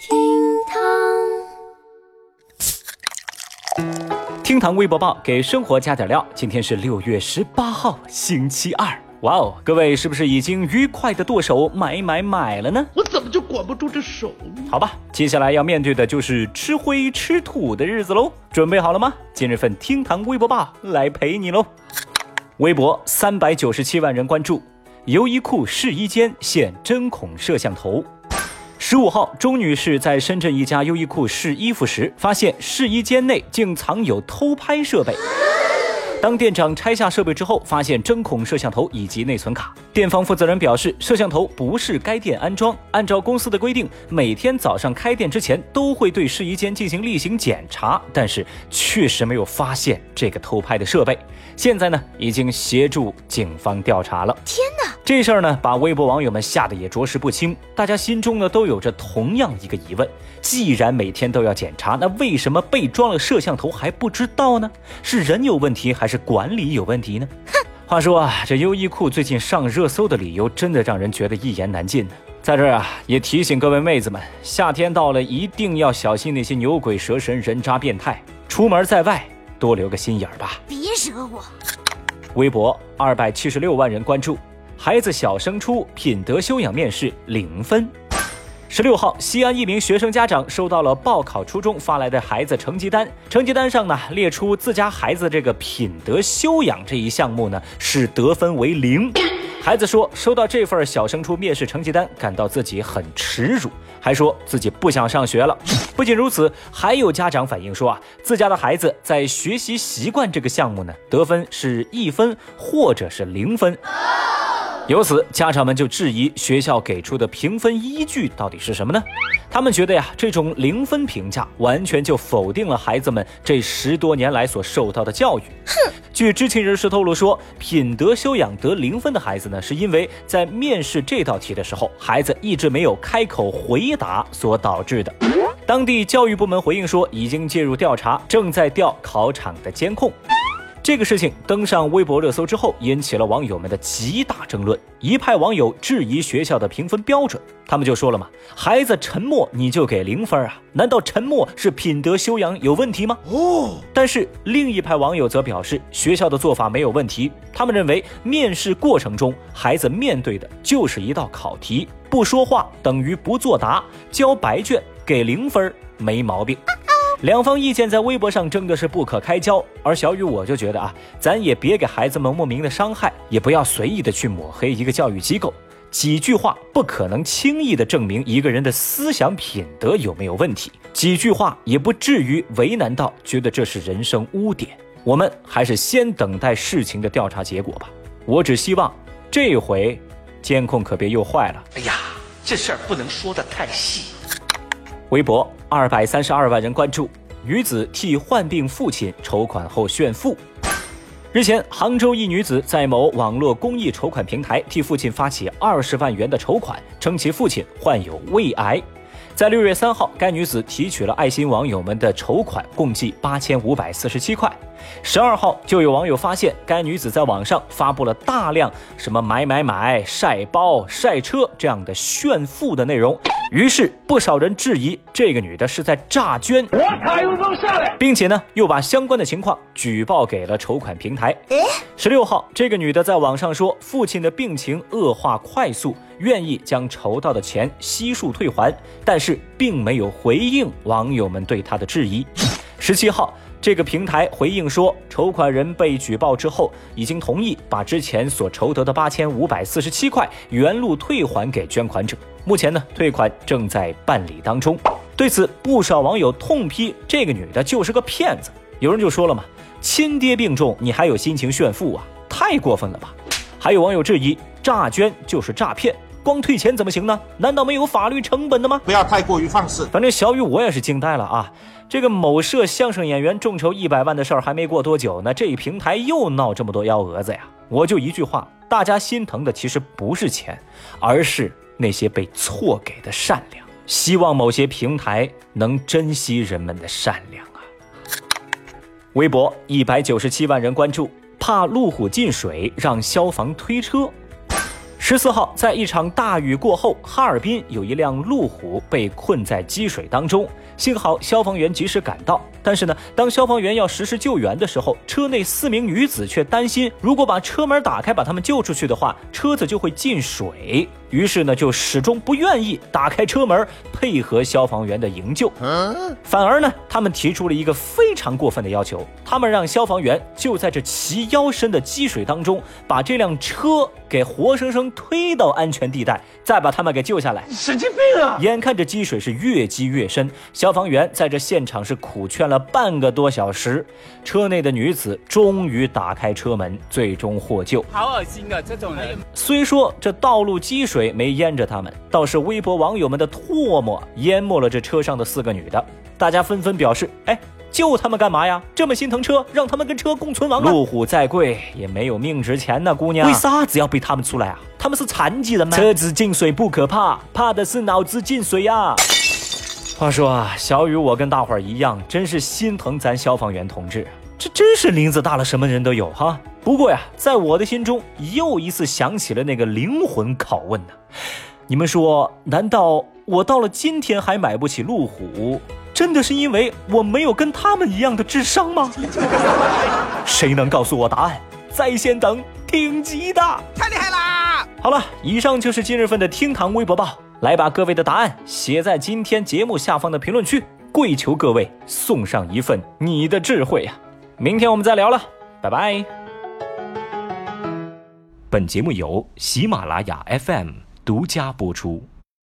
厅堂厅堂微博报给生活加点料。今天是六月十八号，星期二。哇哦，各位是不是已经愉快的剁手买买买了呢？我怎么就管不住这手呢？好吧，接下来要面对的就是吃灰吃土的日子喽。准备好了吗？今日份厅堂微博报来陪你喽。微博三百九十七万人关注，优衣库试衣间现针孔摄像头。十五号，钟女士在深圳一家优衣库试衣服时，发现试衣间内竟藏有偷拍设备。当店长拆下设备之后，发现针孔摄像头以及内存卡。店方负责人表示，摄像头不是该店安装，按照公司的规定，每天早上开店之前都会对试衣间进行例行检查，但是确实没有发现这个偷拍的设备。现在呢，已经协助警方调查了。天，这事儿呢，把微博网友们吓得也着实不轻。大家心中呢，都有着同样一个疑问：既然每天都要检查，那为什么被装了摄像头还不知道呢？是人有问题，还是管理有问题呢？哼！话说啊，这优衣库最近上热搜的理由，真的让人觉得一言难尽呢。在这儿啊，也提醒各位妹子们，夏天到了，一定要小心那些牛鬼蛇神、人渣变态。出门在外。多留个心眼儿吧，别惹我。微博二百七十六万人关注，孩子小升初品德修养面试零分。十六号，西安一名学生家长收到了报考初中发来的孩子成绩单，成绩单上呢列出自家孩子这个品德修养这一项目呢是得分为零。孩子说，收到这份小升初面试成绩单，感到自己很耻辱，还说自己不想上学了。不仅如此，还有家长反映说啊，自家的孩子在学习习惯这个项目呢，得分是一分或者是零分。由此，家长们就质疑学校给出的评分依据到底是什么呢？他们觉得呀，这种零分评价完全就否定了孩子们这十多年来所受到的教育。哼！据知情人士透露说，品德修养得零分的孩子呢，是因为在面试这道题的时候，孩子一直没有开口回答所导致的。当地教育部门回应说，已经介入调查，正在调考场的监控。这个事情登上微博热搜之后，引起了网友们的极大争论。一派网友质疑学校的评分标准，他们就说了嘛：“孩子沉默你就给零分啊？难道沉默是品德修养有问题吗？”哦。但是另一派网友则表示，学校的做法没有问题。他们认为，面试过程中孩子面对的就是一道考题，不说话等于不作答，交白卷给零分没毛病。两方意见在微博上争的是不可开交，而小雨我就觉得啊，咱也别给孩子们莫名的伤害，也不要随意的去抹黑一个教育机构，几句话不可能轻易的证明一个人的思想品德有没有问题，几句话也不至于为难到觉得这是人生污点。我们还是先等待事情的调查结果吧。我只希望这回监控可别又坏了。哎呀，这事儿不能说的太细。微博二百三十二万人关注，女子替患病父亲筹款后炫富。日前，杭州一女子在某网络公益筹款平台替父亲发起二十万元的筹款，称其父亲患有胃癌。在六月三号，该女子提取了爱心网友们的筹款，共计八千五百四十七块。十二号，就有网友发现该女子在网上发布了大量什么买买买、晒包、晒车这样的炫富的内容，于是不少人质疑这个女的是在诈捐。我卡又能下来，并且呢，又把相关的情况举报给了筹款平台。十六号，这个女的在网上说父亲的病情恶化快速。愿意将筹到的钱悉数退还，但是并没有回应网友们对她的质疑。十七号，这个平台回应说，筹款人被举报之后，已经同意把之前所筹得的八千五百四十七块原路退还给捐款者。目前呢，退款正在办理当中。对此，不少网友痛批这个女的就是个骗子。有人就说了嘛，亲爹病重，你还有心情炫富啊？太过分了吧！还有网友质疑，诈捐就是诈骗。光退钱怎么行呢？难道没有法律成本的吗？不要太过于放肆。反正小雨我也是惊呆了啊！这个某社相声演员众筹一百万的事儿还没过多久呢，这一平台又闹这么多幺蛾子呀！我就一句话，大家心疼的其实不是钱，而是那些被错给的善良。希望某些平台能珍惜人们的善良啊！微博一百九十七万人关注，怕路虎进水让消防推车。十四号，在一场大雨过后，哈尔滨有一辆路虎被困在积水当中，幸好消防员及时赶到。但是呢，当消防员要实施救援的时候，车内四名女子却担心，如果把车门打开把他们救出去的话，车子就会进水。于是呢，就始终不愿意打开车门配合消防员的营救，反而呢，他们提出了一个非常过分的要求，他们让消防员就在这齐腰深的积水当中，把这辆车给活生生推到安全地带，再把他们给救下来。神经病啊！眼看着积水是越积越深，消防员在这现场是苦劝了半个多小时，车内的女子终于打开车门，最终获救。好恶心啊！这种人，虽说这道路积水。水没淹着他们，倒是微博网友们的唾沫淹没了这车上的四个女的。大家纷纷表示：“哎，救他们干嘛呀？这么心疼车，让他们跟车共存亡。路虎再贵也没有命值钱呐，姑娘。为啥子要被他们出来啊？他们是残疾人吗？车子进水不可怕，怕的是脑子进水呀。”话说啊，小雨，我跟大伙儿一样，真是心疼咱消防员同志。这真是林子大了，什么人都有哈。不过呀，在我的心中又一次想起了那个灵魂拷问呢。你们说，难道我到了今天还买不起路虎，真的是因为我没有跟他们一样的智商吗？谁能告诉我答案？在线等，挺急的，太厉害啦！好了，以上就是今日份的厅堂微博报，来把各位的答案写在今天节目下方的评论区，跪求各位送上一份你的智慧呀！明天我们再聊了，拜拜。本节目由喜马拉雅 FM 独家播出。